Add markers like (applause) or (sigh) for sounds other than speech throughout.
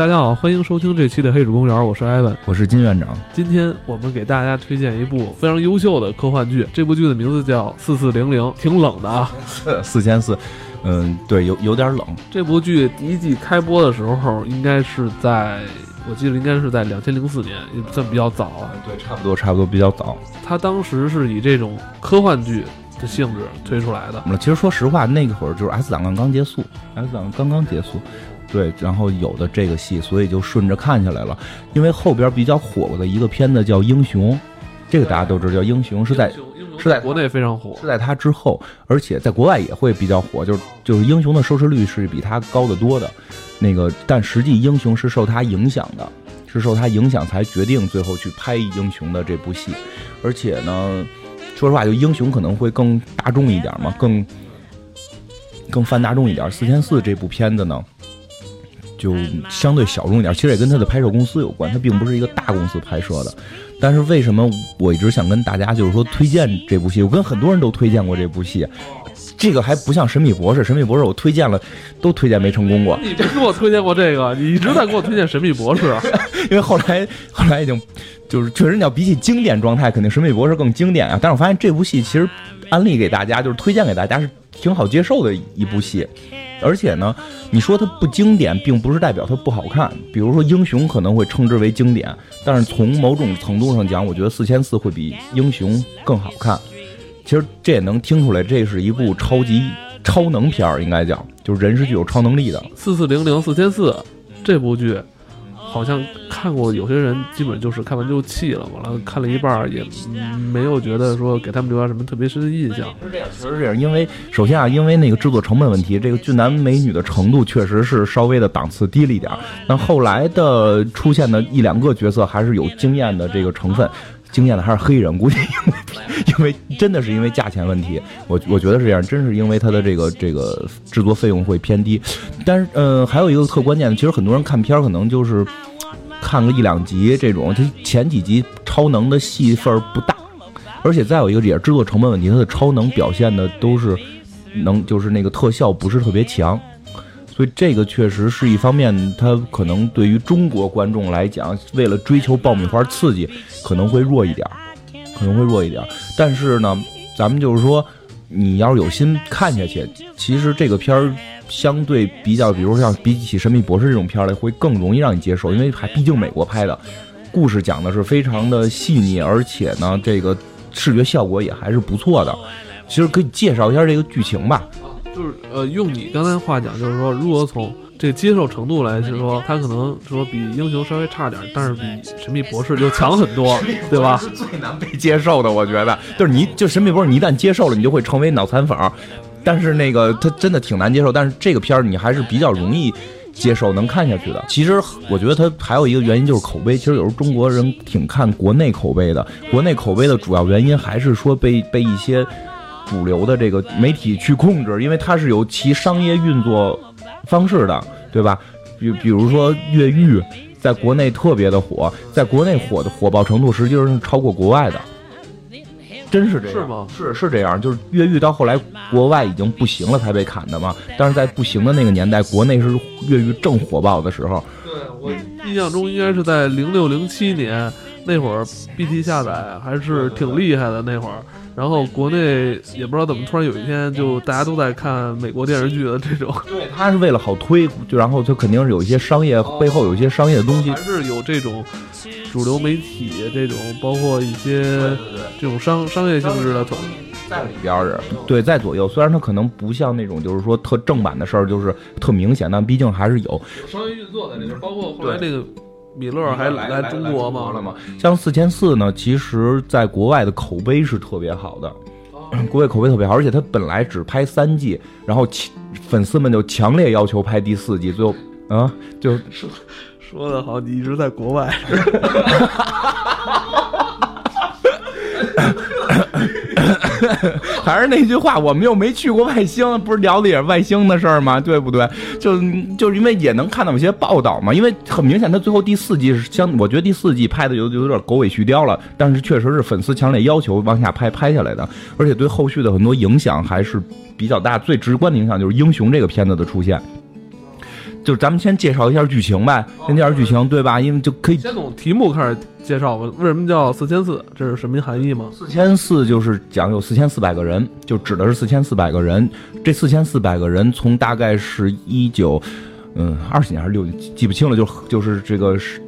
大家好，欢迎收听这期的《黑水公园》，我是艾文，我是金院长。今天我们给大家推荐一部非常优秀的科幻剧，这部剧的名字叫《四四零零》，挺冷的啊，(laughs) 四千四，嗯，对，有有点冷。这部剧第一季开播的时候，应该是在，我记得应该是在两千零四年，也算比较早啊。对，差不多，差不多比较早。它当时是以这种科幻剧的性质推出来的。其实说实话，那个会儿就是 S 档刚刚结束，S 档刚刚结束。对，然后有的这个戏，所以就顺着看下来了。因为后边比较火的一个片子叫《英雄》，这个大家都知道，叫《英雄》是在是在国内非常火，是在它之后，而且在国外也会比较火。就是就是《英雄》的收视率是比它高得多的。那个，但实际《英雄》是受它影响的，是受它影响才决定最后去拍《英雄》的这部戏。而且呢，说实话，就《英雄》可能会更大众一点嘛，更更泛大众一点。四千四这部片子呢？就相对小众一点，其实也跟他的拍摄公司有关，他并不是一个大公司拍摄的。但是为什么我一直想跟大家就是说推荐这部戏？我跟很多人都推荐过这部戏，这个还不像《神秘博士》，《神秘博士》我推荐了，都推荐没成功过。你没给我推荐过这个，你一直在给我推荐《神秘博士》，因为后来后来已经就是确实你要比起经典状态，肯定《神秘博士》更经典啊。但是我发现这部戏其实安利给大家，就是推荐给大家是挺好接受的一部戏。而且呢，你说它不经典，并不是代表它不好看。比如说《英雄》可能会称之为经典，但是从某种程度上讲，我觉得《四千四》会比《英雄》更好看。其实这也能听出来，这是一部超级超能片儿，应该讲，就是人是具有超能力的。四四零零四千四这部剧。好像看过，有些人基本就是看完就弃了，完了看了一半也没有觉得说给他们留下什么特别深的印象。是这样，确实是这样。因为首先啊，因为那个制作成本问题，这个俊男美女的程度确实是稍微的档次低了一点。但后来的出现的一两个角色还是有惊艳的这个成分，惊艳的还是黑人，(laughs) 估计因为因为真的是因为价钱问题，我我觉得是这样，真是因为它的这个这个制作费用会偏低。但是呃，还有一个特关键的，其实很多人看片儿可能就是。看个一两集这种，它前几集超能的戏份不大，而且再有一个也是制作成本问题，它的超能表现的都是能就是那个特效不是特别强，所以这个确实是一方面，它可能对于中国观众来讲，为了追求爆米花刺激，可能会弱一点，可能会弱一点。但是呢，咱们就是说，你要是有心看下去，其实这个片儿。相对比较，比如像比起《神秘博士》这种片儿来，会更容易让你接受，因为还毕竟美国拍的，故事讲的是非常的细腻，而且呢，这个视觉效果也还是不错的。其实可以介绍一下这个剧情吧。就是呃，用你刚才话讲，就是说，如果从这个接受程度来说，他可能说比英雄稍微差点，但是比神秘博士就强很多，对吧？是最难被接受的，我觉得，就是你就神秘博士，你一旦接受了，你就会成为脑残粉。但是那个他真的挺难接受，但是这个片儿你还是比较容易接受，能看下去的。其实我觉得他还有一个原因就是口碑，其实有时候中国人挺看国内口碑的。国内口碑的主要原因还是说被被一些主流的这个媒体去控制，因为它是有其商业运作方式的，对吧？比比如说越狱在国内特别的火，在国内火的火爆程度实际上是超过国外的。真是这样？是吗？是是这样，就是越狱到后来国外已经不行了才被砍的嘛。但是在不行的那个年代，国内是越狱正火爆的时候。对我印象中应该是在零六零七年那会儿，BT 下载还是挺厉害的那会儿。然后国内也不知道怎么突然有一天就大家都在看美国电视剧的这种。对，他是为了好推，就然后他肯定是有一些商业背后有一些商业的东西，还是有这种。主流媒体这种，包括一些这种商商业性质的，在里边儿对，在左右。虽然它可能不像那种就是说特正版的事儿，就是特明显，但毕竟还是有商业运作在里边。包括后来那个米勒还来中国吗？了吗？像四千四呢，其实在国外的口碑是特别好的，(clears throat) 国外口碑特别好，而且他本来只拍三季，然后粉丝们就强烈要求拍第四季，最后啊就。说的好，你一直在国外。(laughs) (laughs) 还是那句话，我们又没去过外星，不是聊的也是外星的事儿吗？对不对？就就是因为也能看到一些报道嘛。因为很明显，他最后第四季是相，我觉得第四季拍的有有点狗尾续貂了。但是确实是粉丝强烈要求往下拍拍下来的，而且对后续的很多影响还是比较大。最直观的影响就是《英雄》这个片子的出现。就咱们先介绍一下剧情呗，先介绍剧情对吧？因为就可以先从题目开始介绍吧。为什么叫四千四？这是什么含义吗？四千四就是讲有四千四百个人，就指的是四千四百个人。这四千四百个人从大概是一九，嗯，二十年还是六，记不清了，就就是这个是。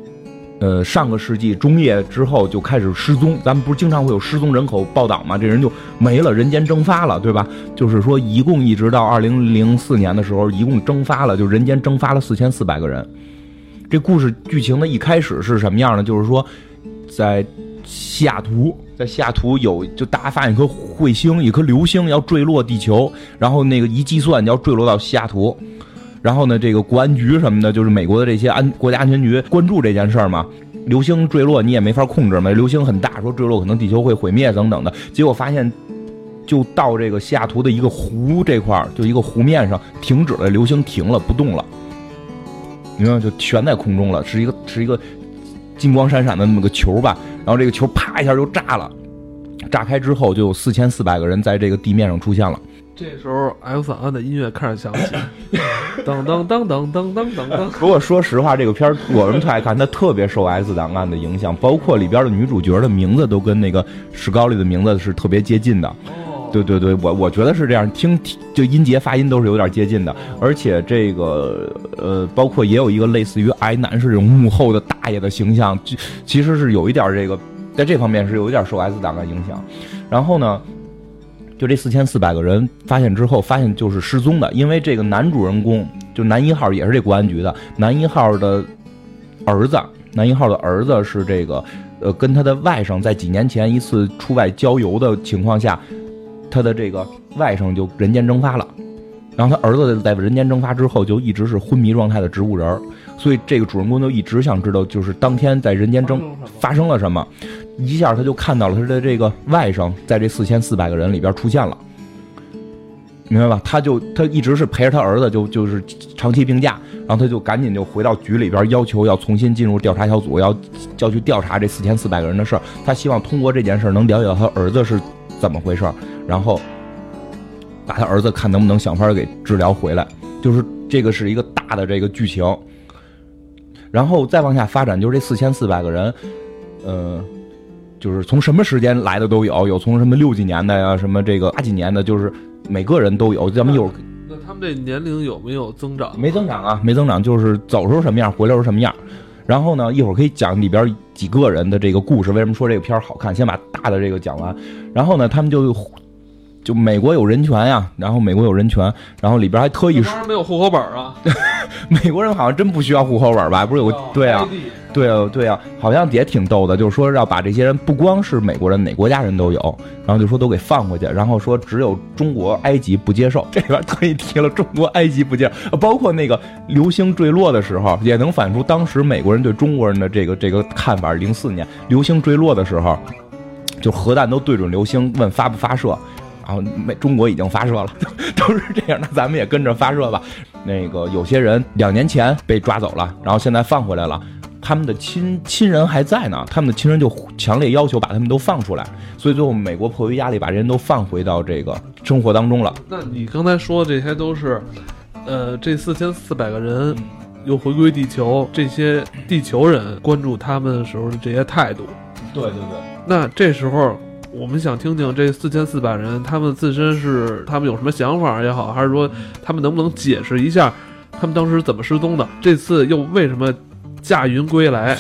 呃，上个世纪中叶之后就开始失踪，咱们不是经常会有失踪人口报道吗？这人就没了，人间蒸发了，对吧？就是说，一共一直到二零零四年的时候，一共蒸发了，就人间蒸发了四千四百个人。这故事剧情的一开始是什么样呢？就是说，在西雅图，在西雅图有就大家发现一颗彗星，一颗流星要坠落地球，然后那个一计算要坠落到西雅图。然后呢，这个国安局什么的，就是美国的这些安国家安全局关注这件事儿嘛。流星坠落你也没法控制嘛，流星很大，说坠落可能地球会毁灭等等的。结果发现，就到这个西雅图的一个湖这块儿，就一个湖面上停止了，流星停了不动了，你看就悬在空中了，是一个是一个金光闪闪的那么个球吧。然后这个球啪一下就炸了，炸开之后就有四千四百个人在这个地面上出现了。这时候，X 档案的音乐开始响起，噔噔噔噔噔噔噔噔。不过说实话，这个片儿我们特爱看，它特别受 X 档案的影响，包括里边的女主角的名字都跟那个史高丽的名字是特别接近的。哦，对对对，我我觉得是这样，听就音节发音都是有点接近的，而且这个呃，包括也有一个类似于矮男士这种幕后的大爷的形象，其实是有一点这个在这方面是有一点受 X 档案影响。然后呢？就这四千四百个人发现之后，发现就是失踪的，因为这个男主人公就男一号也是这国安局的，男一号的儿子，男一号的儿子是这个，呃，跟他的外甥在几年前一次出外郊游的情况下，他的这个外甥就人间蒸发了，然后他儿子在人间蒸发之后就一直是昏迷状态的植物人，所以这个主人公就一直想知道，就是当天在人间蒸发生了什么。一下他就看到了他的这个外甥在这四千四百个人里边出现了，明白吧？他就他一直是陪着他儿子，就就是长期病假，然后他就赶紧就回到局里边，要求要重新进入调查小组，要要去调查这四千四百个人的事儿。他希望通过这件事能了解到他儿子是怎么回事，然后把他儿子看能不能想法给治疗回来。就是这个是一个大的这个剧情，然后再往下发展，就是这四千四百个人，嗯。就是从什么时间来的都有，有从什么六几年的呀，什么这个八几年的，就是每个人都有。咱们一会儿那他们这年龄有没有增长？没增长啊，没增长，就是走时候什么样，回来时候什么样。然后呢，一会儿可以讲里边几个人的这个故事。为什么说这个片儿好看？先把大的这个讲完。然后呢，他们就就美国有人权呀，然后美国有人权，然后里边还特意说没有户口本啊。(laughs) 美国人好像真不需要户口本吧？不是有个对啊？对啊，对啊，好像也挺逗的，就是说要把这些人不光是美国人，哪国家人都有，然后就说都给放回去，然后说只有中国、埃及不接受。这边特意提了中国、埃及不接受，包括那个流星坠落的时候，也能反映出当时美国人对中国人的这个这个看法。零四年流星坠落的时候，就核弹都对准流星，问发不发射，然后美中国已经发射了，(laughs) 都是这样，那咱们也跟着发射吧。那个有些人两年前被抓走了，然后现在放回来了。他们的亲亲人还在呢，他们的亲人就强烈要求把他们都放出来，所以最后美国迫于压力把人都放回到这个生活当中了。那你刚才说的这些都是，呃，这四千四百个人又回归地球，这些地球人关注他们的时候的这些态度。对对对。那这时候我们想听听这四千四百人他们自身是他们有什么想法也好，还是说他们能不能解释一下他们当时怎么失踪的？这次又为什么？驾云归来，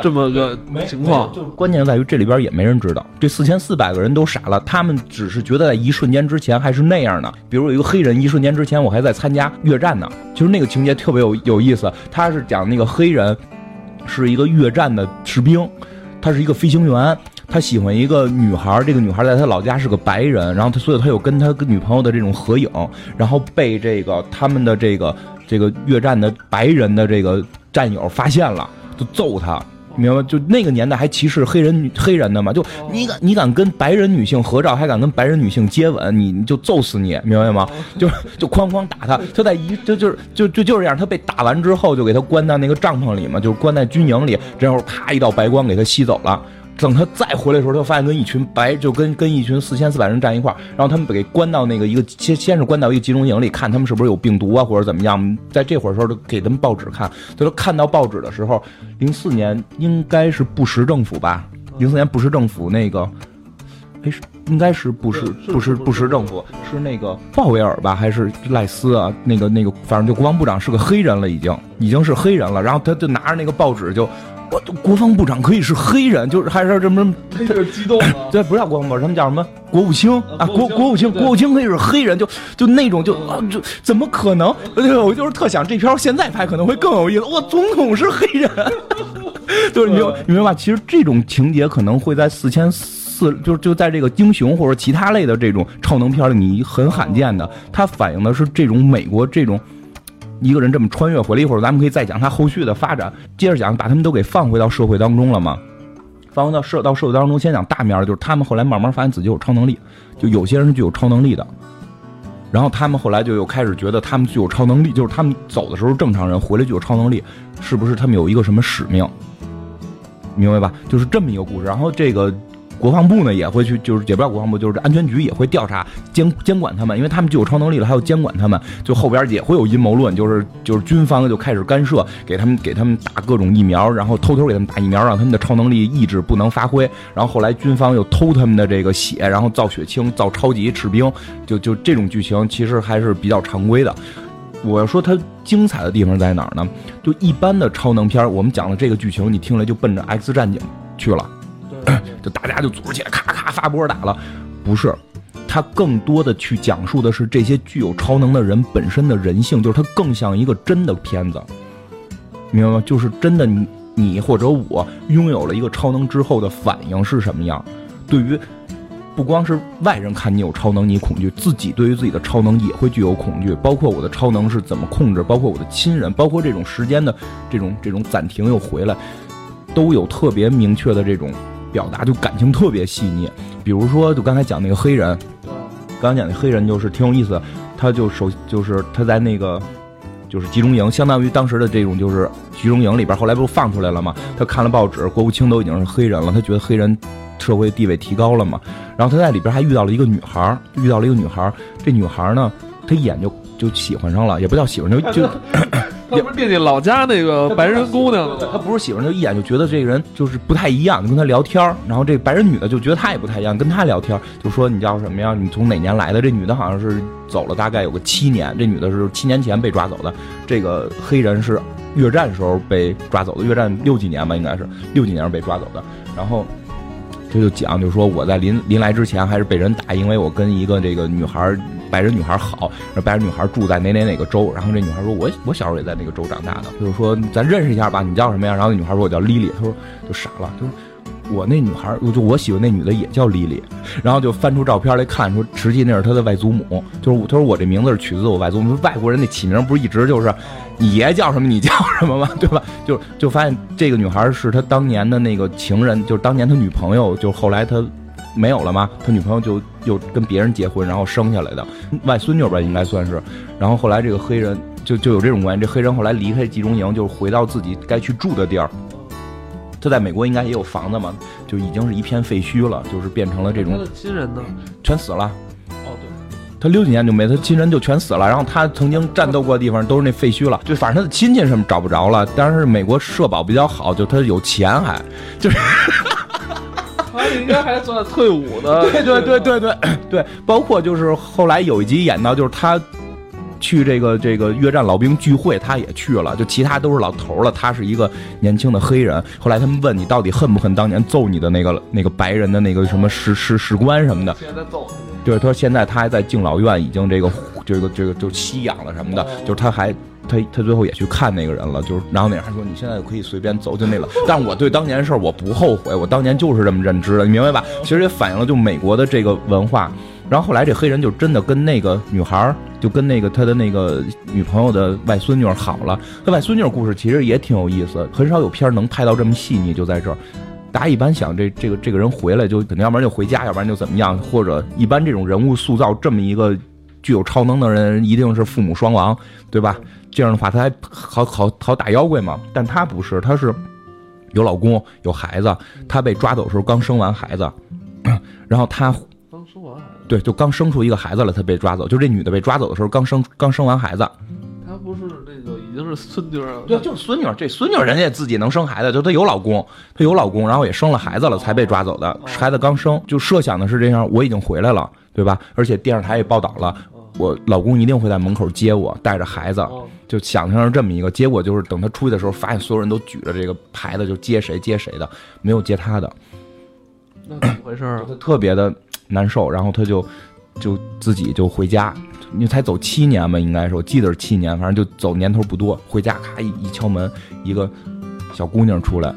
这么个情况，就关键在于这里边也没人知道，这四千四百个人都傻了，他们只是觉得在一瞬间之前还是那样的。比如有一个黑人，一瞬间之前我还在参加越战呢，就是那个情节特别有有意思。他是讲那个黑人是一个越战的士兵，他是一个飞行员，他喜欢一个女孩，这个女孩在他老家是个白人，然后他所以他有跟他跟女朋友的这种合影，然后被这个他们的这个这个越战的白人的这个。战友发现了，就揍他，明白？就那个年代还歧视黑人女黑人的嘛？就你敢你敢跟白人女性合照，还敢跟白人女性接吻，你你就揍死你，明白吗？(laughs) 就就哐哐打他，他在一就就是就就就是这样。他被打完之后，就给他关在那个帐篷里嘛，就关在军营里，然后啪一道白光给他吸走了。等他再回来的时候，他发现跟一群白就跟跟一群四千四百人站一块儿，然后他们给关到那个一个先先是关到一个集中营里，看他们是不是有病毒啊或者怎么样。在这会儿时候，就给他们报纸看，他说看到报纸的时候，零四年应该是布什政府吧？零四年布什政府那个，哎是应该是布什布什布什政府是那个鲍威尔吧？还是赖斯啊？那个那个反正就国防部长是个黑人了，已经已经是黑人了。然后他就拿着那个报纸就。我国防部长可以是黑人，就是还是什么？他有点激动了。(laughs) 对，不叫国防部，他们叫什么？国务卿啊，国国务卿，国务卿可以是黑人，就就那种就啊，就怎么可能？(laughs) 我就是特想这片现在拍可能会更有意思。我，总统是黑人，(laughs) 就是你你明白吧？其实这种情节可能会在四千四，就就在这个英雄或者其他类的这种超能片里，你很罕见的，它反映的是这种美国这种。一个人这么穿越回来，一会儿咱们可以再讲他后续的发展。接着讲，把他们都给放回到社会当中了嘛？放回到社到社会当中，先讲大面儿就是他们后来慢慢发现自己有超能力，就有些人是具有超能力的。然后他们后来就又开始觉得他们具有超能力，就是他们走的时候正常人，回来具有超能力，是不是他们有一个什么使命？明白吧？就是这么一个故事。然后这个。国防部呢也会去，就是也不叫国防部，就是安全局也会调查监监管他们，因为他们具有超能力了，还要监管他们。就后边也会有阴谋论，就是就是军方就开始干涉，给他们给他们打各种疫苗，然后偷偷给他们打疫苗，让他们的超能力意志不能发挥。然后后来军方又偷他们的这个血，然后造血清，造超级士兵，就就这种剧情其实还是比较常规的。我要说它精彩的地方在哪儿呢？就一般的超能片，我们讲的这个剧情，你听来就奔着 X 战警去了。(clears throat) 就大家就组织起来，咔咔发波打了，不是，他更多的去讲述的是这些具有超能的人本身的人性，就是他更像一个真的片子，明白吗？就是真的你你或者我拥有了一个超能之后的反应是什么样？对于不光是外人看你有超能，你恐惧，自己对于自己的超能也会具有恐惧，包括我的超能是怎么控制，包括我的亲人，包括这种时间的这种这种暂停又回来，都有特别明确的这种。表达就感情特别细腻，比如说就刚才讲那个黑人，刚才讲那黑人就是挺有意思，他就首就是他在那个就是集中营，相当于当时的这种就是集中营里边，后来不是放出来了吗？他看了报纸，国务卿都已经是黑人了，他觉得黑人社会地位提高了嘛。然后他在里边还遇到了一个女孩，遇到了一个女孩，这女孩呢，他一眼就就喜欢上了，也不叫喜欢，就就。他不是惦记老家那个白人姑娘他不是喜欢，就一眼就觉得这个人就是不太一样，你跟他聊天然后这白人女的就觉得他也不太一样，跟他聊天就说你叫什么呀？你从哪年来的？这女的好像是走了大概有个七年，这女的是七年前被抓走的，这个黑人是越战时候被抓走的，越战六几年吧，应该是六几年被抓走的。然后他就讲，就说我在临临来之前还是被人打，因为我跟一个这个女孩。白人女孩好，白人女孩住在哪哪哪个州，然后这女孩说：“我我小时候也在那个州长大的。”就是说咱认识一下吧，你叫什么呀？然后那女孩说：“我叫莉莉。”她说就傻了，她说我那女孩，就我喜欢那女的也叫莉莉。然后就翻出照片来看，说实际那是她的外祖母。就是她说我这名字是取自我外祖母。外国人那起名不是一直就是你爷叫什么你叫什么吗？(laughs) 对吧？就就发现这个女孩是他当年的那个情人，就是当年他女朋友，就后来他。没有了吗？他女朋友就又跟别人结婚，然后生下来的外孙女吧，应该算是。然后后来这个黑人就就有这种关系。这黑人后来离开集中营，就是回到自己该去住的地儿。他在美国应该也有房子嘛，就已经是一片废墟了，就是变成了这种。他的亲人呢？全死了。哦，对。他六几年就没，他亲人就全死了。然后他曾经战斗过的地方都是那废墟了，就反正他的亲戚什么找不着了。但是美国社保比较好，就他有钱还就是。他应该还算退伍的，(laughs) 对对对对对 (laughs) 对，包括就是后来有一集演到，就是他去这个这个越战老兵聚会，他也去了，就其他都是老头了，他是一个年轻的黑人。后来他们问你到底恨不恨当年揍你的那个那个白人的那个什么士士士官什么的？现在揍。对，他说现在他还在敬老院，已经这个这个这个就吸氧了什么的，就是他还。他他最后也去看那个人了，就是然后那人还说你现在可以随便走进那了，但我对当年事儿我不后悔，我当年就是这么认知的，你明白吧？其实也反映了就美国的这个文化。然后后来这黑人就真的跟那个女孩儿，就跟那个他的那个女朋友的外孙女好了。他外孙女故事其实也挺有意思，很少有片儿能拍到这么细腻，就在这儿。大家一般想这这个这个人回来就肯定要不然就回家，要不然就怎么样，或者一般这种人物塑造这么一个具有超能的人，一定是父母双亡，对吧？这样的话，他还好好好打妖怪嘛？但他不是，他是有老公有孩子，她被抓走的时候刚生完孩子，(clears throat) 然后她刚生完孩子，对就刚生出一个孩子了，她被抓走，就这女的被抓走的时候刚生刚生完孩子，她不是那个已经是孙女了，对，就是孙女，这孙女人家自己能生孩子，就她有老公，她有老公，然后也生了孩子了才被抓走的，孩子刚生，就设想的是这样，我已经回来了，对吧？而且电视台也报道了，我老公一定会在门口接我，带着孩子。哦就想象是这么一个结果，就是等他出去的时候，发现所有人都举着这个牌子，就接谁接谁的，没有接他的，那怎么回事啊？他特别的难受，然后他就就自己就回家，因为才走七年吧，应该是我记得是七年，反正就走年头不多。回家咔一一敲门，一个小姑娘出来，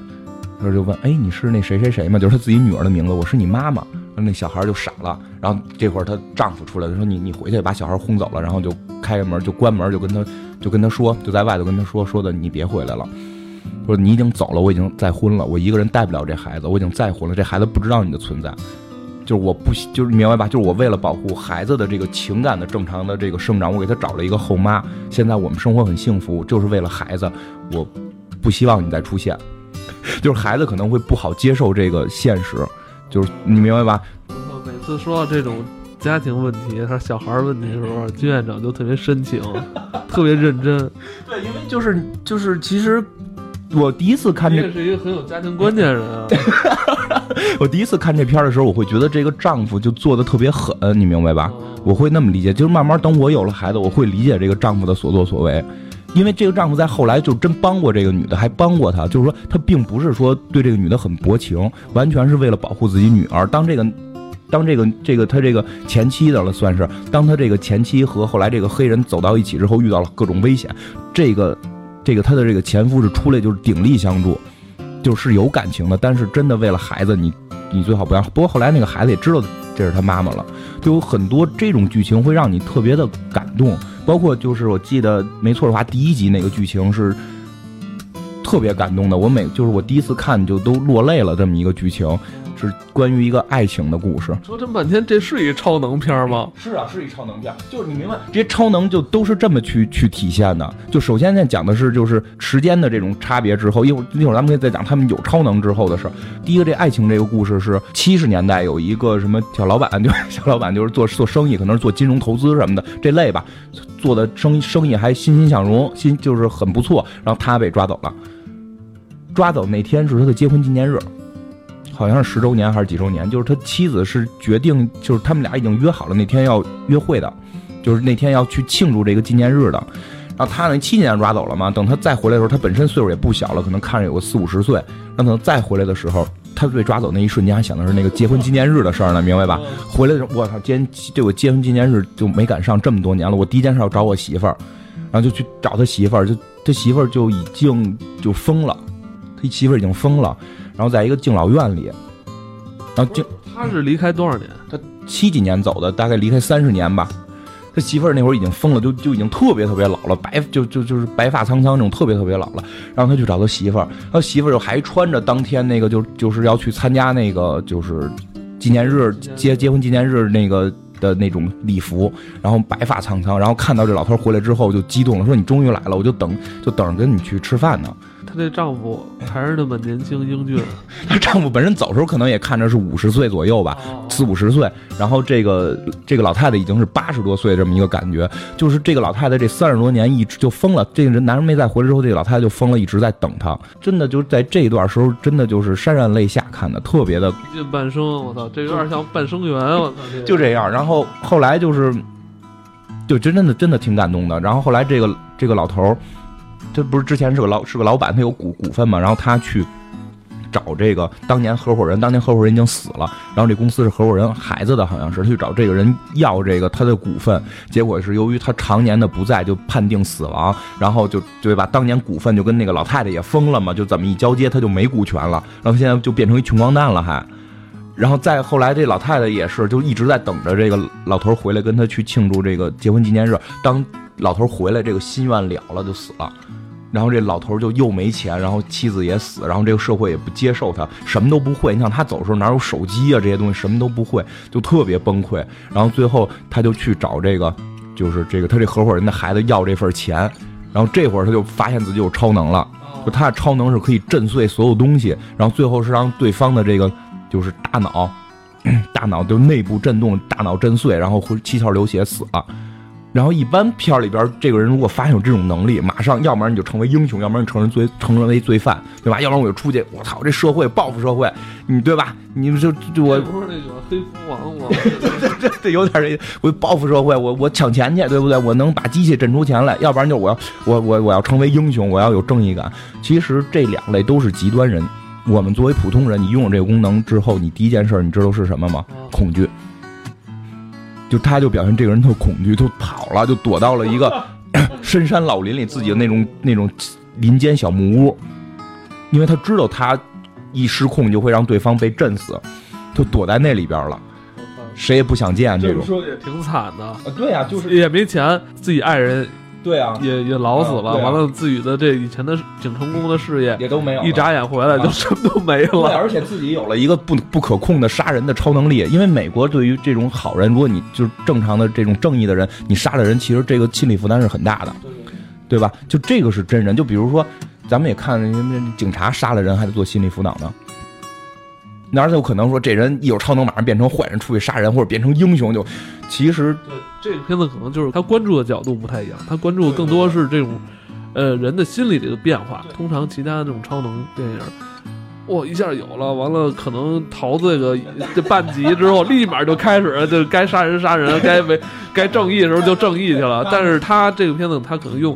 然后就问：“哎，你是那谁谁谁吗？”就是他自己女儿的名字，我是你妈妈。那小孩就傻了，然后这会儿她丈夫出来了，说：“你你回去把小孩轰走了。”然后就开门就关门，就跟他就跟他说，就在外头跟他说说的，你别回来了。说你已经走了，我已经再婚了，我一个人带不了这孩子，我已经再婚了，这孩子不知道你的存在，就是我不就是明白吧？就是我为了保护孩子的这个情感的正常的这个生长，我给他找了一个后妈。现在我们生活很幸福，就是为了孩子，我不希望你再出现。(laughs) 就是孩子可能会不好接受这个现实，就是你明白吧？然后每次说到这种家庭问题还是小孩儿问题的时候，金院长就特别深情，(laughs) 特别认真。对，因为就是就是其实。我第一次看这，是一个很有家庭观念的人啊。(laughs) 我第一次看这片儿的时候，我会觉得这个丈夫就做的特别狠，你明白吧？哦我会那么理解，就是慢慢等我有了孩子，我会理解这个丈夫的所作所为，因为这个丈夫在后来就真帮过这个女的，还帮过她，就是说他并不是说对这个女的很薄情，完全是为了保护自己女儿。当这个。当这个这个他这个前妻的了，算是当他这个前妻和后来这个黑人走到一起之后，遇到了各种危险，这个这个他的这个前夫是出来就是鼎力相助，就是有感情的，但是真的为了孩子，你你最好不要。不过后来那个孩子也知道这是他妈妈了，就有很多这种剧情会让你特别的感动，包括就是我记得没错的话，第一集那个剧情是特别感动的，我每就是我第一次看就都落泪了，这么一个剧情。是关于一个爱情的故事。说这么半天，这是一超能片儿吗？是啊，是一超能片，就是你明白，这些超能就都是这么去去体现的。就首先现在讲的是就是时间的这种差别之后，一会儿一会儿咱们可以再讲他们有超能之后的事儿。第一个，这爱情这个故事是七十年代有一个什么小老板，(laughs) 就是小老板就是做做生意，可能是做金融投资什么的这类吧，做的生意生意还欣欣向荣，欣就是很不错。然后他被抓走了，抓走那天是他的结婚纪念日。好像是十周年还是几周年，就是他妻子是决定，就是他们俩已经约好了那天要约会的，就是那天要去庆祝这个纪念日的。然后他那七年抓走了嘛，等他再回来的时候，他本身岁数也不小了，可能看着有个四五十岁。然后等再回来的时候，他被抓走那一瞬间还想的是那个结婚纪念日的事儿呢，明白吧？回来的时候，我操，今天这我结婚纪念日就没赶上，这么多年了，我第一件事要找我媳妇儿，然后就去找他媳妇儿，就他媳妇儿就已经就疯了，他媳妇儿已经疯了。然后在一个敬老院里，然后敬他是离开多少年？他七几年走的，大概离开三十年吧。他媳妇儿那会儿已经疯了，就就已经特别特别老了，白就就就是白发苍苍那种，特别特别老了。然后他去找他媳妇儿，他媳妇儿又还穿着当天那个就就是要去参加那个就是纪念日结结婚纪念日那个的那种礼服，然后白发苍苍，然后看到这老头回来之后就激动了，说你终于来了，我就等就等着跟你去吃饭呢。她这丈夫还是那么年轻英俊，(laughs) 她丈夫本身走时候可能也看着是五十岁左右吧，四五十岁。然后这个这个老太太已经是八十多岁这么一个感觉，就是这个老太太这三十多年一直就疯了。这个人男人没再回来之后，这个老太太就疯了，一直在等他。真的就在这一段时候，真的就是潸然泪下，看的特别的近半生，我操，这有点像半生缘，我操，就这样。然后后来就是，就真真的真的挺感动的。然后后来这个这个老头儿。这不是之前是个老是个老板，他有股股份嘛，然后他去找这个当年合伙人，当年合伙人已经死了，然后这公司是合伙人孩子的，好像是他去找这个人要这个他的股份，结果是由于他常年的不在，就判定死亡，然后就对吧？当年股份就跟那个老太太也疯了嘛，就怎么一交接他就没股权了，然后现在就变成一穷光蛋了还，然后再后来这老太太也是就一直在等着这个老头回来跟他去庆祝这个结婚纪念日，当老头回来这个心愿了了就死了。然后这老头就又没钱，然后妻子也死，然后这个社会也不接受他，什么都不会。你想他走的时候哪有手机啊这些东西，什么都不会，就特别崩溃。然后最后他就去找这个，就是这个他这合伙人的孩子要这份钱，然后这会儿他就发现自己有超能了，就他的超能是可以震碎所有东西，然后最后是让对方的这个就是大脑，(clears throat) 大脑就内部震动，大脑震碎，然后会七窍流血死了。然后一般片儿里边，这个人如果发现有这种能力，马上要不然你就成为英雄，要不然你成为罪，成为罪犯，对吧？要不然我就出去，我操，这社会报复社会，你对吧？你就就我不是那个黑蝠王吗？(laughs) 这这有点这，我报复社会，我我抢钱去，对不对？我能把机器震出钱来，要不然就我要我我我要成为英雄，我要有正义感。其实这两类都是极端人。我们作为普通人，你拥有这个功能之后，你第一件事你知道是什么吗？恐惧。就他就表现这个人特恐惧，就跑了，就躲到了一个 (laughs) 深山老林里自己的那种那种林间小木屋，因为他知道他一失控就会让对方被震死，就躲在那里边了，谁也不想见这种。说也挺惨的，对呀，就是也没钱，自己爱人。对啊，也也老死了，完了自己的这以前的挺成功的事业也都没有，一眨眼回来就什么都没了。而且自己有了一个不不可控的杀人的超能力，因为美国对于这种好人，如果你就是正常的这种正义的人，你杀了人，其实这个心理负担是很大的，对吧？就这个是真人，就比如说咱们也看警察杀了人还得做心理辅导呢。哪有可能说这人一有超能马上变成坏人出去杀人或者变成英雄？就其实这个片子可能就是他关注的角度不太一样，他关注的更多是这种呃人的心理这个变化。通常其他的这种超能电影，哇一下有了，完了可能逃这个这半集之后，立马就开始就该杀人杀人，该为该正义的时候就正义去了。但是他这个片子他可能用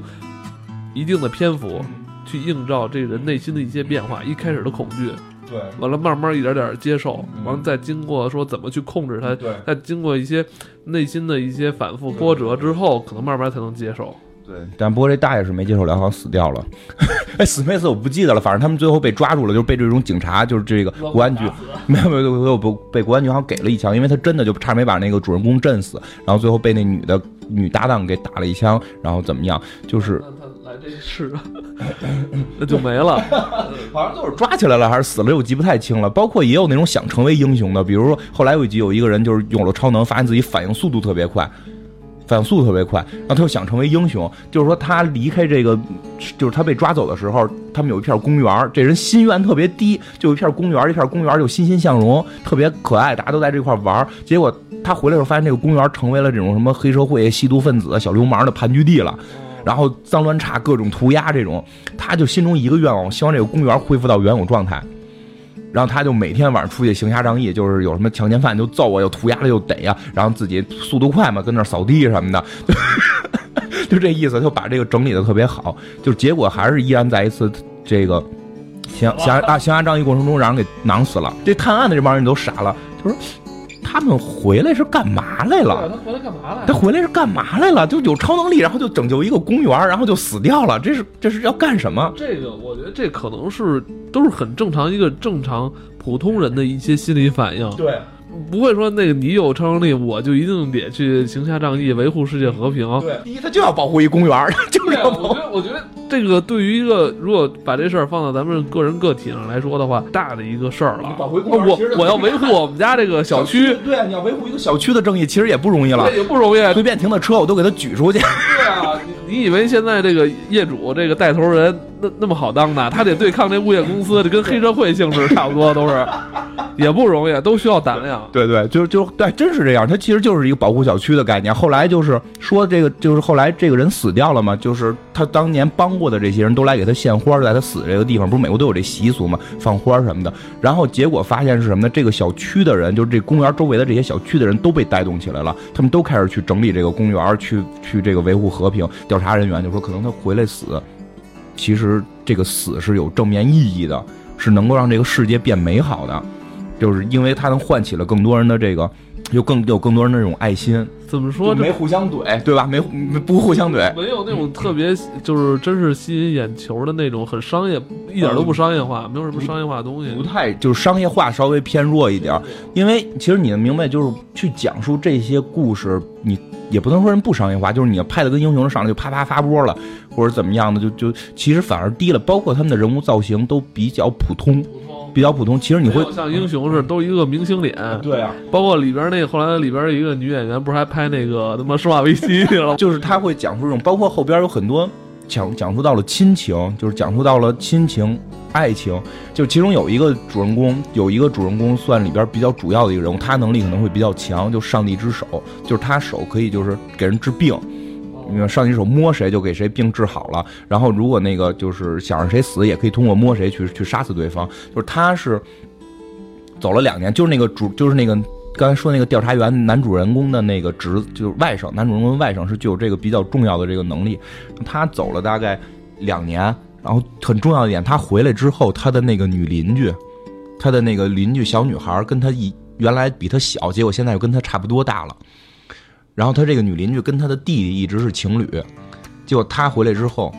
一定的篇幅去映照这人内心的一些变化，一开始的恐惧。对，完了，慢慢一点点接受，完了再经过说怎么去控制它，对，再经过一些内心的一些反复波折之后，可能慢慢才能接受。对，但不过这大爷是没接受疗，好像死掉了。(laughs) 哎，死没死我不记得了，反正他们最后被抓住了，就是被这种警察，就是这个国安局，(laughs) 没有没有最后不被国安局好像给了一枪，因为他真的就差没把那个主人公震死，然后最后被那女的女搭档给打了一枪，然后怎么样，就是。是，(laughs) 那就没了。反正就是抓起来了，还是死了，我记不太清了。包括也有那种想成为英雄的，比如说后来有一集有一个人就是有了超能，发现自己反应速度特别快，反应速度特别快，然后他又想成为英雄。就是说他离开这个，就是他被抓走的时候，他们有一片公园，这人心愿特别低，就一片公园，一片公园就欣欣向荣，特别可爱，大家都在这块玩。结果他回来时候发现这个公园成为了这种什么黑社会、吸毒分子、小流氓的盘踞地了。然后脏乱差，各种涂鸦，这种，他就心中一个愿望，希望这个公园恢复到原有状态。然后他就每天晚上出去行侠仗义，就是有什么强奸犯就揍啊，又涂鸦了又逮呀，然后自己速度快嘛，跟那扫地什么的，(laughs) 就这意思，就把这个整理的特别好。就结果还是依然在一次这个行行啊行侠仗义过程中让人给囊死了。这探案的这帮人都傻了，就说。他们回来是干嘛来了？他回来干嘛来？他回来是干嘛来了？就有超能力，然后就拯救一个公园，然后就死掉了。这是这是要干什么？这个我觉得这可能是都是很正常一个正常普通人的一些心理反应。对。不会说那个你有超能力，我就一定得去行侠仗义，维护世界和平。对，第一他就要保护一公园，就是要保。我觉得，我觉得这个对于一个如果把这事儿放到咱们个人个体上来说的话，大的一个事儿了。保护公园，我我要维护我们家这个小区。(laughs) 对啊，你要维护一个小区的正义，其实也不容易了，也不容易。随便停的车，我都给他举出去。对啊，你以为现在这个业主这个带头人那那么好当的？他得对抗这物业公司，这跟黑社会性质差不多，都是。(laughs) 也不容易，都需要胆量。对对，就就对，真是这样。他其实就是一个保护小区的概念。后来就是说，这个就是后来这个人死掉了嘛，就是他当年帮过的这些人都来给他献花，在他死这个地方，不是美国都有这习俗嘛，放花什么的。然后结果发现是什么呢？这个小区的人，就是这公园周围的这些小区的人都被带动起来了，他们都开始去整理这个公园，去去这个维护和平。调查人员就说，可能他回来死，其实这个死是有正面意义的，是能够让这个世界变美好的。就是因为它能唤起了更多人的这个，有更有更多人的这种爱心。怎么说？没互相怼，对吧？没不互相怼，没有那种特别就是真是吸引眼球的那种，很商业，一点都不商业化，没有什么商业化的东西。不太就是商业化稍微偏弱一点，因为其实你能明白，就是去讲述这些故事，你也不能说人不商业化，就是你要拍的跟英雄上来就啪啪发波了，或者怎么样的，就就其实反而低了。包括他们的人物造型都比较普通。比较普通，其实你会像英雄似的，都一个明星脸。对啊，包括里边那后来里边一个女演员，不是还拍那个他妈《生化危机》(laughs) 去了？就是他会讲述这种，包括后边有很多讲讲述到了亲情，就是讲述到了亲情、爱情。就其中有一个主人公，有一个主人公算里边比较主要的一个人物，他能力可能会比较强，就上帝之手，就是他手可以就是给人治病。你看，上帝手摸谁就给谁病治好了。然后如果那个就是想让谁死，也可以通过摸谁去去杀死对方。就是他是走了两年，就是那个主，就是那个刚才说那个调查员男主人公的那个侄，就是外甥，男主人公外甥是具有这个比较重要的这个能力。他走了大概两年，然后很重要一点，他回来之后，他的那个女邻居，他的那个邻居小女孩跟他一原来比他小，结果现在又跟他差不多大了。然后他这个女邻居跟他的弟弟一直是情侣，结果他回来之后，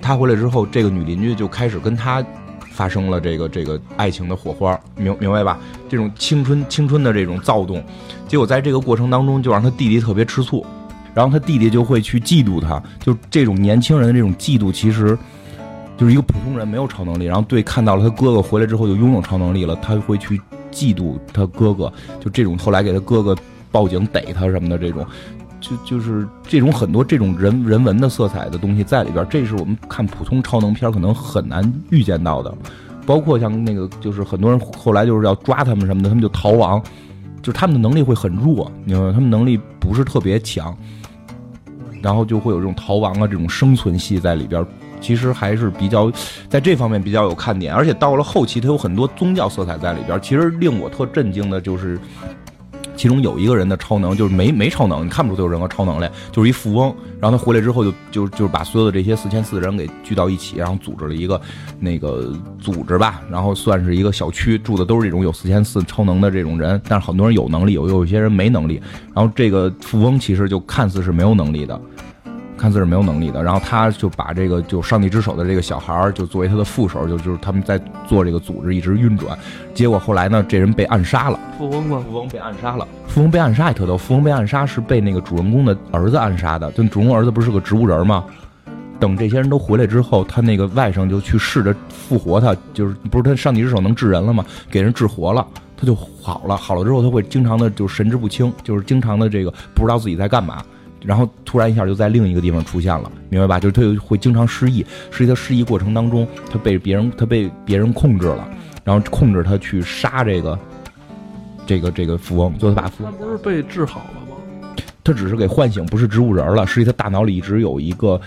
他回来之后，这个女邻居就开始跟他发生了这个这个爱情的火花，明明白吧？这种青春青春的这种躁动，结果在这个过程当中，就让他弟弟特别吃醋，然后他弟弟就会去嫉妒他，就这种年轻人的这种嫉妒，其实就是一个普通人没有超能力，然后对看到了他哥哥回来之后就拥有超能力了，他会去嫉妒他哥哥，就这种后来给他哥哥。报警逮他什么的这种，就就是这种很多这种人人文的色彩的东西在里边，这是我们看普通超能片可能很难预见到的。包括像那个，就是很多人后来就是要抓他们什么的，他们就逃亡，就是他们的能力会很弱，你知道吗？他们能力不是特别强，然后就会有这种逃亡啊，这种生存戏在里边，其实还是比较在这方面比较有看点。而且到了后期，它有很多宗教色彩在里边，其实令我特震惊的就是。其中有一个人的超能就是没没超能，你看不出他有任何超能力，就是一富翁。然后他回来之后就就就把所有的这些四千四的人给聚到一起，然后组织了一个那个组织吧，然后算是一个小区，住的都是这种有四千四超能的这种人。但是很多人有能力，有有一些人没能力。然后这个富翁其实就看似是没有能力的。看似是没有能力的，然后他就把这个就上帝之手的这个小孩儿就作为他的副手，就就是他们在做这个组织一直运转。结果后来呢，这人被暗杀了。富翁吗？富翁被暗杀了。富翁被暗杀也特逗。富翁被暗杀是被那个主人公的儿子暗杀的。就主人公儿子不是个植物人吗？等这些人都回来之后，他那个外甥就去试着复活他，就是不是他上帝之手能治人了吗？给人治活了，他就好了。好了之后，他会经常的就神志不清，就是经常的这个不知道自己在干嘛。然后突然一下就在另一个地方出现了，明白吧？就是他会经常失忆，实际他失忆过程当中，他被别人他被别人控制了，然后控制他去杀这个这个这个富翁，最后他把富翁不是被治好了吗？他只是给唤醒，不是植物人了。实际他大脑里一直有一个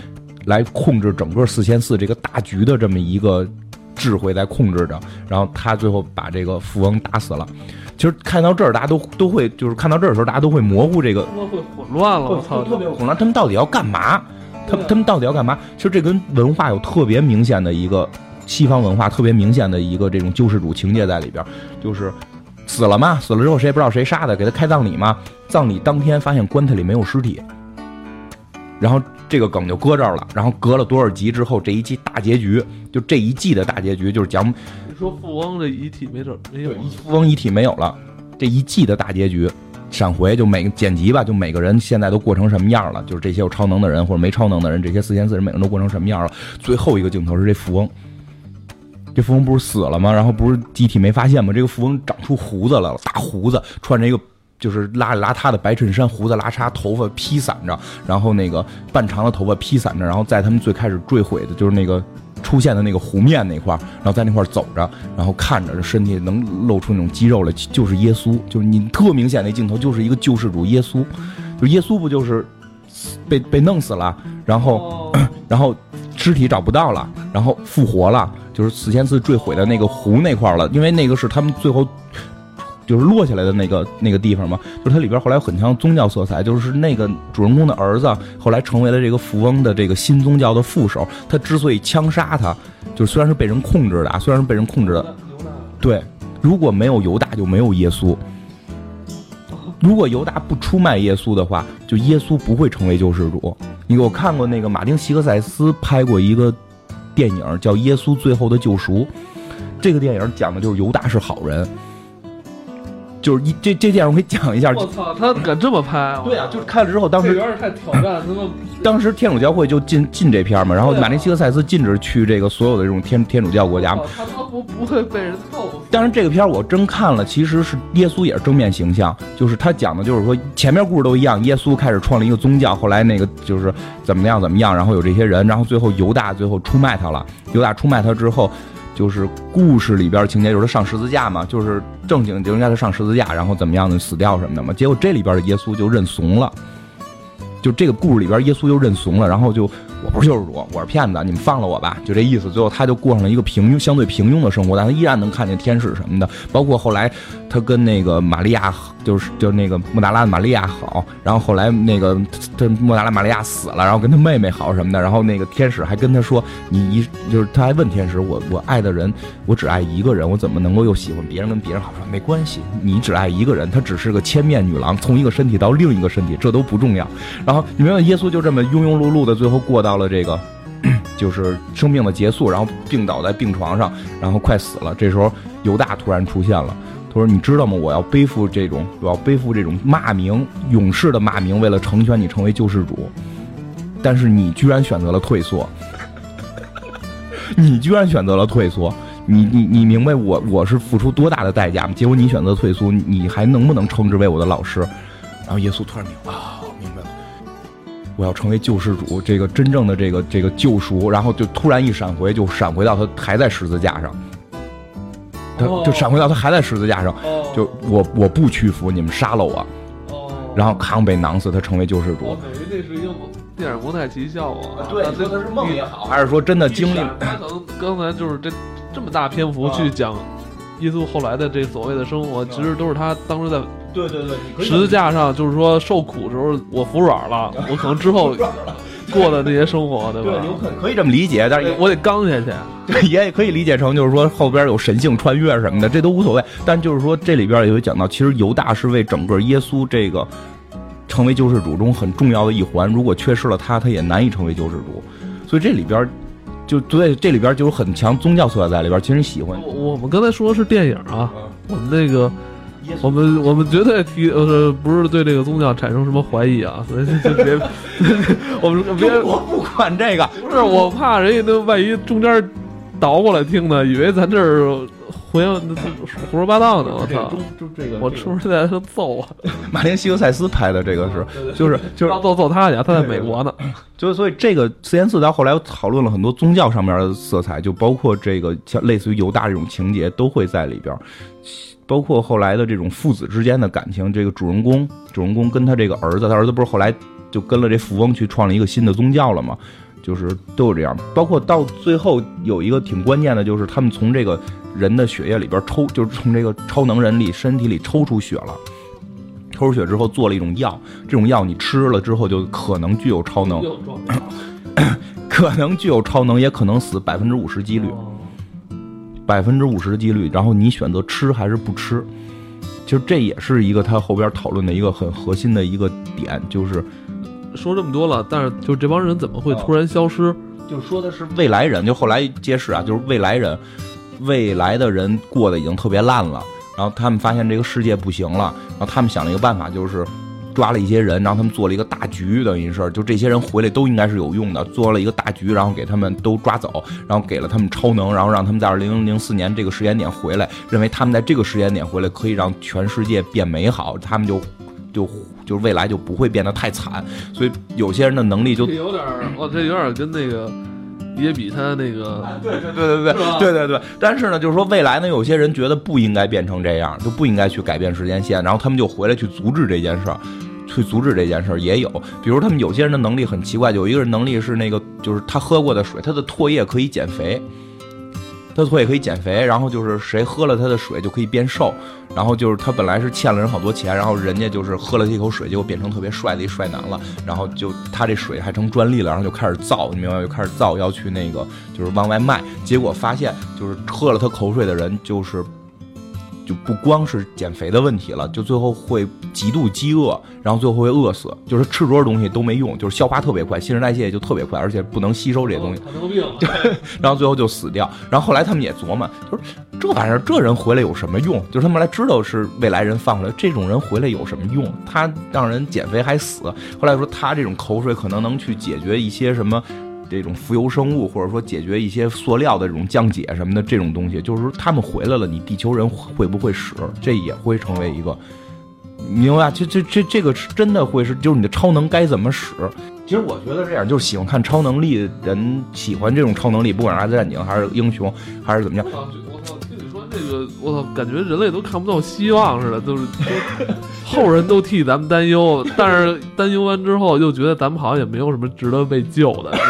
来控制整个四千四这个大局的这么一个智慧在控制着，然后他最后把这个富翁打死了。其实看到这儿，大家都都会，就是看到这儿的时候，大家都会模糊这个，会混乱了。我操，特别混乱。他们到底要干嘛？他他们到底要干嘛？其实这跟文化有特别明显的一个西方文化特别明显的一个这种救世主情节在里边，就是死了嘛，死了之后谁也不知道谁杀的，给他开葬礼嘛。葬礼当天发现棺材里没有尸体，然后这个梗就搁这儿了。然后隔了多少集之后，这一季大结局，就这一季的大结局就是讲。说富翁的遗体没准没有，富翁遗体没有了，这一季的大结局闪回就每个剪辑吧，就每个人现在都过成什么样了？就是这些有超能的人或者没超能的人，这些四千四人每个人都过成什么样了？最后一个镜头是这富翁，这富翁不是死了吗？然后不是遗体没发现吗？这个富翁长出胡子来了，大胡子，穿着一个就是邋里邋遢的白衬衫，胡子拉碴，头发披散着，然后那个半长的头发披散着，然后在他们最开始坠毁的就是那个。出现的那个湖面那块儿，然后在那块儿走着，然后看着这身体能露出那种肌肉来，就是耶稣，就是你特明显那镜头，就是一个救世主耶稣，就耶稣不就是被被弄死了，然后 (coughs) 然后尸体找不到了，然后复活了，就是四千次坠毁的那个湖那块儿了，因为那个是他们最后。就是落下来的那个那个地方嘛，就是它里边后来有很强宗教色彩，就是那个主人公的儿子后来成为了这个富翁的这个新宗教的副手。他之所以枪杀他，就虽然是被人控制的啊，虽然是被人控制的，对，如果没有犹大就没有耶稣。如果犹大不出卖耶稣的话，就耶稣不会成为救世主。你给我看过那个马丁·希克塞斯拍过一个电影叫《耶稣最后的救赎》，这个电影讲的就是犹大是好人。就是一这这电影我给你讲一下。我操，他敢这么拍？对啊，就是看了之后，当时有点太挑战他们。当时天主教会就禁禁这片嘛，然后马丁西克塞斯禁止去这个所有的这种天天主教国家嘛。他他不不会被人揍。但是这个片我真看了，其实是耶稣也是正面形象，就是他讲的就是说前面故事都一样，耶稣开始创立一个宗教，后来那个就是怎么样怎么样，然后有这些人，然后最后犹大最后出卖他了，犹大出卖他之后。就是故事里边情节就是他上十字架嘛，就是正经就应该他上十字架，然后怎么样的死掉什么的嘛。结果这里边的耶稣就认怂了，就这个故事里边耶稣就认怂了，然后就。我不是救世主，我是骗子，你们放了我吧，就这意思。最后他就过上了一个平庸、相对平庸的生活，但他依然能看见天使什么的。包括后来他跟那个玛利亚，就是就那个莫达拉的玛利亚好，然后后来那个他莫达拉玛利亚死了，然后跟他妹妹好什么的。然后那个天使还跟他说：“你一就是他还问天使，我我爱的人，我只爱一个人，我怎么能够又喜欢别人跟别人好？说没关系，你只爱一个人，他只是个千面女郎，从一个身体到另一个身体，这都不重要。然然后你问耶稣就这么庸庸碌碌的，最后过到。了这个，(clears throat) 就是生命的结束，然后病倒在病床上，然后快死了。这时候犹大突然出现了，他说：“你知道吗？我要背负这种，我要背负这种骂名，勇士的骂名，为了成全你成为救世主。但是你居然选择了退缩，你居然选择了退缩。你你你明白我我是付出多大的代价吗？结果你选择退缩，你还能不能称之为我的老师？然后耶稣突然明白。”我要成为救世主，这个真正的这个这个救赎，然后就突然一闪回，就闪回到他还在十字架上，他就闪回到他还在十字架上，就我我不屈服，你们杀了我，然后康被囊死，他成为救世主。我以为那是一个电影蒙太奇效果，对，说他是梦也好，还是说真的经历？他可能刚才就是这这么大篇幅去讲耶稣后来的这所谓的生活，其实都是他当时在。对对对，十字架上就是说受苦时候我服软了，(laughs) 我可能之后过的那些生活，对吧？对，有可可以这么理解，但是我得刚下去。对，也可以理解成就是说后边有神性穿越什么的，这都无所谓。但就是说这里边也会讲到，其实犹大是为整个耶稣这个成为救世主中很重要的一环，如果缺失了他，他也难以成为救世主。所以这里边就对这里边就有很强宗教色彩在里边。其实喜欢我们刚才说的是电影啊，我们那个。我们我们绝对提呃不是对这个宗教产生什么怀疑啊，所以就别 (laughs) 我们别我不管这个，不是我怕人家那万一中间倒过来听呢，以为咱这儿胡言胡说八道呢，我操！就这个，我是不是在揍我？马丁·西格塞斯拍的这个是，就是就是揍揍他去，他在美国呢。就所以这个四言四到后来又讨论了很多宗教上面的色彩，就包括这个像类似于犹大这种情节都会在里边。包括后来的这种父子之间的感情，这个主人公，主人公跟他这个儿子，他儿子不是后来就跟了这富翁去创了一个新的宗教了吗？就是都有这样。包括到最后有一个挺关键的，就是他们从这个人的血液里边抽，就是从这个超能人里身体里抽出血了，抽出血之后做了一种药，这种药你吃了之后就可能具有超能，(laughs) 可能具有超能，也可能死百分之五十几率。百分之五十的几率，然后你选择吃还是不吃？其实这也是一个他后边讨论的一个很核心的一个点，就是说这么多了，但是就这帮人怎么会突然消失？就说的是未来人，就后来揭示啊，就是未来人，未来的人过得已经特别烂了，然后他们发现这个世界不行了，然后他们想了一个办法，就是。抓了一些人，然后他们做了一个大局，等于是就这些人回来都应该是有用的，做了一个大局，然后给他们都抓走，然后给了他们超能，然后让他们在二零零四年这个时间点回来，认为他们在这个时间点回来可以让全世界变美好，他们就 (laughs) 就就未来就不会变得太惨，所以有些人的能力就有点，我这有点跟那个也比他那个，对对对对对对对对，但是呢，就是说未来呢，有些人觉得不应该变成这样，就不应该去改变时间线，然后他们就回来去阻止这件事儿。去阻止这件事儿也有，比如他们有些人的能力很奇怪，有一个人能力是那个，就是他喝过的水，他的唾液可以减肥，他的唾液可以减肥，然后就是谁喝了他的水就可以变瘦，然后就是他本来是欠了人好多钱，然后人家就是喝了这口水，结果变成特别帅的一帅男了，然后就他这水还成专利了，然后就开始造，你明白吗？就开始造要去那个就是往外卖，结果发现就是喝了他口水的人就是。就不光是减肥的问题了，就最后会极度饥饿，然后最后会饿死。就是吃多少东西都没用，就是消化特别快，新陈代谢也就特别快，而且不能吸收这些东西，糖尿病，(laughs) 然后最后就死掉。然后后来他们也琢磨，就是这玩意儿这人回来有什么用？就是他们来知道是未来人放回来，这种人回来有什么用？他让人减肥还死。后来说他这种口水可能能去解决一些什么这种浮游生物，或者说解决一些塑料的这种降解什么的这种东西。就是说他们回来了，你地球人会不会使？这也会成为一个。明白，这这这这个是真的会是，就是你的超能该怎么使？其实我觉得这样，就是喜欢看超能力的人，喜欢这种超能力，不管是阿兹战警还是英雄，还是怎么样。我操，感觉人类都看不到希望似的，都是都 (laughs) 后人都替咱们担忧，但是担忧完之后又觉得咱们好像也没有什么值得被救的。(laughs)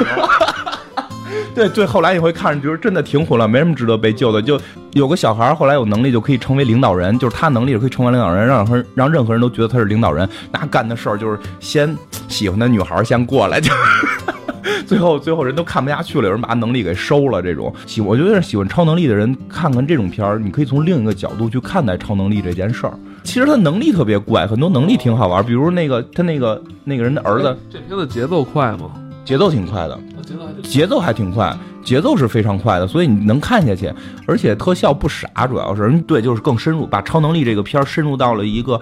对对，后来你会看着，觉得真的挺混乱，没什么值得被救的。就有个小孩后来有能力就可以成为领导人，就是他能力可以成为领导人，让让让任何人都觉得他是领导人。那干的事儿就是先喜欢的女孩先过来，就最后最后人都看不下去了，有人把能力给收了。这种喜，我觉得喜欢超能力的人看看这种片儿，你可以从另一个角度去看待超能力这件事儿。其实他能力特别怪，很多能力挺好玩，比如那个他那个那个人的儿子。这片子节奏快吗？节奏挺快的，节奏还挺快，节奏是非常快的，所以你能看下去，而且特效不傻，主要是对，就是更深入，把超能力这个片儿深入到了一个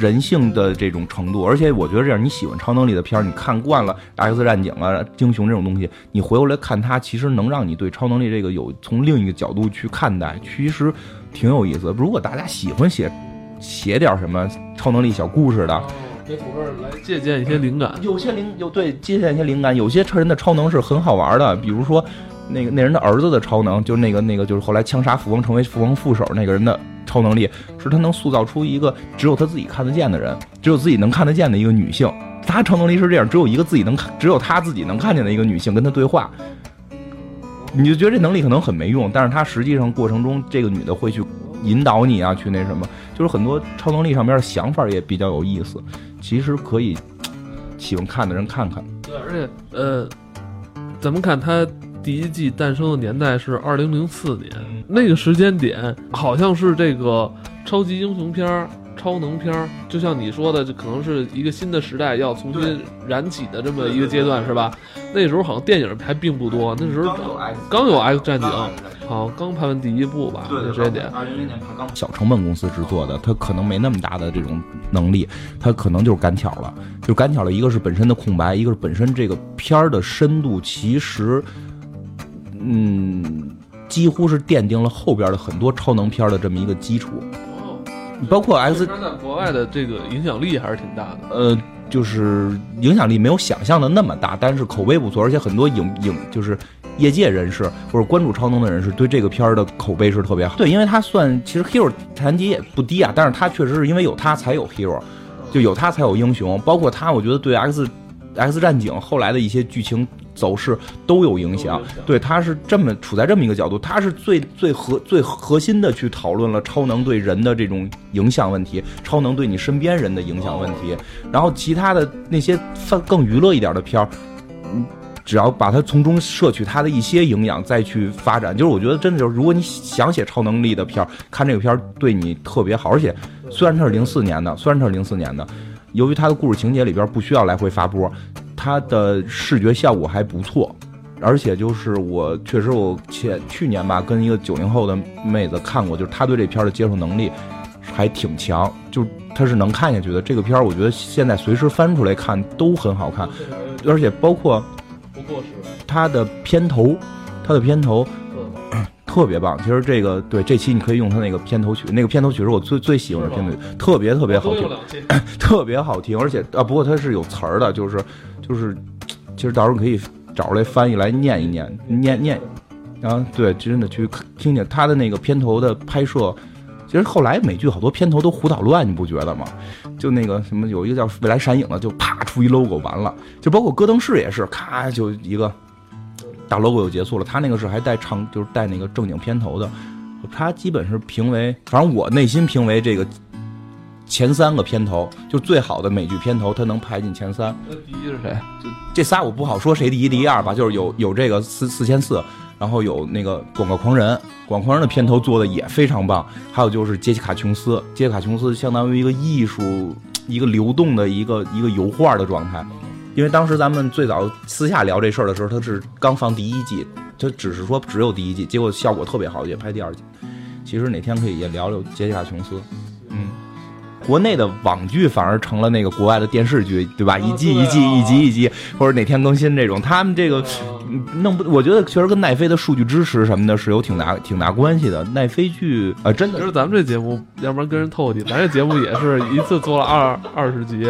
人性的这种程度，而且我觉得这样，你喜欢超能力的片儿，你看惯了 X 战警啊、英雄这种东西，你回过来看它，其实能让你对超能力这个有从另一个角度去看待，其实挺有意思。如果大家喜欢写写点什么超能力小故事的。给土味来借鉴一些灵感，有些灵有对借鉴一些灵感，有些车人的超能是很好玩的，比如说那个那人的儿子的超能，就是那个那个就是后来枪杀富翁成为富翁副手那个人的超能力，是他能塑造出一个只有他自己看得见的人，只有自己能看得见的一个女性。他超能力是这样，只有一个自己能看，只有他自己能看见的一个女性跟他对话，你就觉得这能力可能很没用，但是他实际上过程中这个女的会去引导你啊，去那什么，就是很多超能力上面的想法也比较有意思。其实可以喜欢看的人看看。对，而且呃，咱们看它第一季诞生的年代是二零零四年，那个时间点好像是这个超级英雄片儿、超能片儿，就像你说的，这可能是一个新的时代要重新燃起的这么一个阶段，是吧？那时候好像电影还并不多，那时候刚有 X 战警。好像，刚拍完第一部吧，对时间点。二零零年拍刚小成本公司制作的，他可能没那么大的这种能力，他可能就是赶巧了，就赶巧了。一个是本身的空白，一个是本身这个片儿的深度，其实，嗯，几乎是奠定了后边的很多超能片的这么一个基础。哦，包括 X 在国外的这个影响力还是挺大的。呃，就是影响力没有想象的那么大，但是口碑不错，而且很多影影就是。业界人士或者关注超能的人士对这个片儿的口碑是特别好。对，因为他算其实 hero 谈级也不低啊，但是他确实是因为有他才有 hero，就有他才有英雄。包括他，我觉得对 X X 战警后来的一些剧情走势都有影响。对，他是这么处在这么一个角度，他是最最核最核心的去讨论了超能对人的这种影响问题，超能对你身边人的影响问题。然后其他的那些更娱乐一点的片儿，嗯。只要把它从中摄取它的一些营养，再去发展，就是我觉得真的就是，如果你想写超能力的片儿，看这个片儿对你特别好。而且虽然它是零四年的，虽然它是零四年的，由于它的故事情节里边不需要来回发波，它的视觉效果还不错。而且就是我确实我前去年吧，跟一个九零后的妹子看过，就是她对这片的接受能力还挺强，就她是能看下去的。这个片儿我觉得现在随时翻出来看都很好看，而且包括不过时。它的片头，它的片头特别棒。其实这个对这期你可以用它那个片头曲，那个片头曲是我最最喜欢的片头曲，特别特别好听，(coughs) 特别好听。而且啊，不过它是有词儿的，就是就是，其实到时候可以找出来翻译来念一念，念念。然后对，真的去听听他的那个片头的拍摄。其实后来美剧好多片头都胡捣乱，你不觉得吗？就那个什么，有一个叫未来闪影的，就啪出一 logo 完了。就包括戈登士也是，咔就一个大 logo 就结束了。他那个是还带唱，就是带那个正经片头的。他基本是评为，反正我内心评为这个前三个片头，就最好的美剧片头，他能排进前三。那第一是谁？就这仨我不好说谁第一第二吧，就是有有这个四四千四。然后有那个广告狂人，广告狂人的片头做的也非常棒。还有就是杰西卡琼斯，杰西卡琼斯相当于一个艺术，一个流动的一个一个油画的状态。因为当时咱们最早私下聊这事儿的时候，他是刚放第一季，他只是说只有第一季，结果效果特别好，也拍第二季。其实哪天可以也聊聊杰西卡琼斯。嗯，国内的网剧反而成了那个国外的电视剧，对吧？啊一季一季，一集一集，或者哪天更新这种，他们这个嗯弄不，我觉得确实跟奈飞的数据支持什么的是有挺大挺大关系的。奈飞剧啊、呃真的其实咱们这节目，要不然跟人透气，咱这节目也是一次做了二二十集。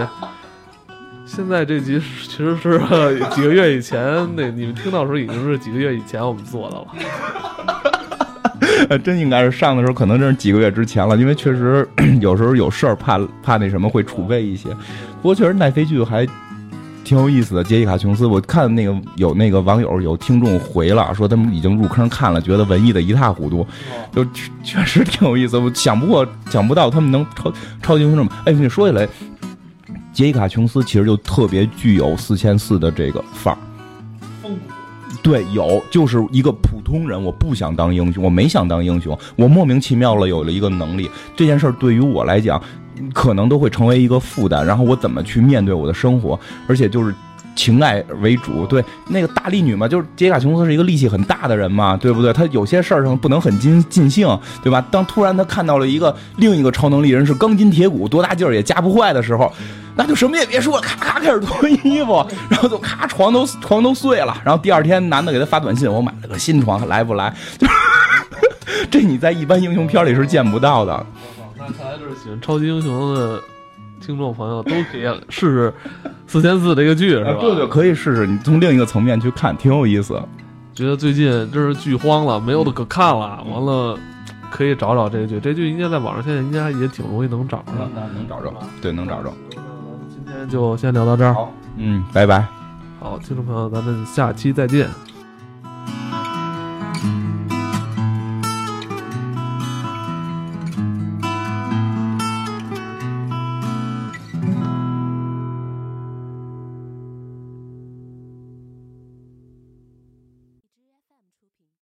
现在这集 (laughs) 其实是呃 (laughs) 几个月以前，那你们听到的时候已经是几个月以前我们做的了。(laughs) 呃，真应该是上的时候，可能真是几个月之前了，因为确实 (clears throat) 有时候有事儿，怕怕那什么会储备一些。不过确实奈飞剧还挺有意思的。杰西卡琼斯，我看那个有那个网友有听众回了，说他们已经入坑看了，觉得文艺的一塌糊涂，就确确实挺有意思。我想不过想不到他们能超超级英雄这么。哎，你说起来，杰西卡琼斯其实就特别具有四千四的这个范儿。对，有，就是一个普通人，我不想当英雄，我没想当英雄，我莫名其妙了有了一个能力，这件事儿对于我来讲，可能都会成为一个负担，然后我怎么去面对我的生活，而且就是。情爱为主，对那个大力女嘛，就是杰西卡琼斯是一个力气很大的人嘛，对不对？她有些事儿上不能很尽尽兴，对吧？当突然她看到了一个另一个超能力人是钢筋铁骨，多大劲儿也夹不坏的时候，那就什么也别说了，咔咔开始脱衣服，然后就咔床都床都碎了，然后第二天男的给他发短信，我买了个新床，来不来？(laughs) 就是这你在一般英雄片里是见不到的。那看来就是喜欢超级英雄的听众朋友都可以试试四千四这个剧，是吧？啊对对，可以试试，你从另一个层面去看，挺有意思。觉得最近真是剧荒了，没有的可看了。完了，可以找找这个剧，这剧应该在网上现在应该也挺容易能找着。那能找着，对，能找着。今天就先聊到这儿。好，嗯，拜拜。好，听众朋友，咱们下期再见。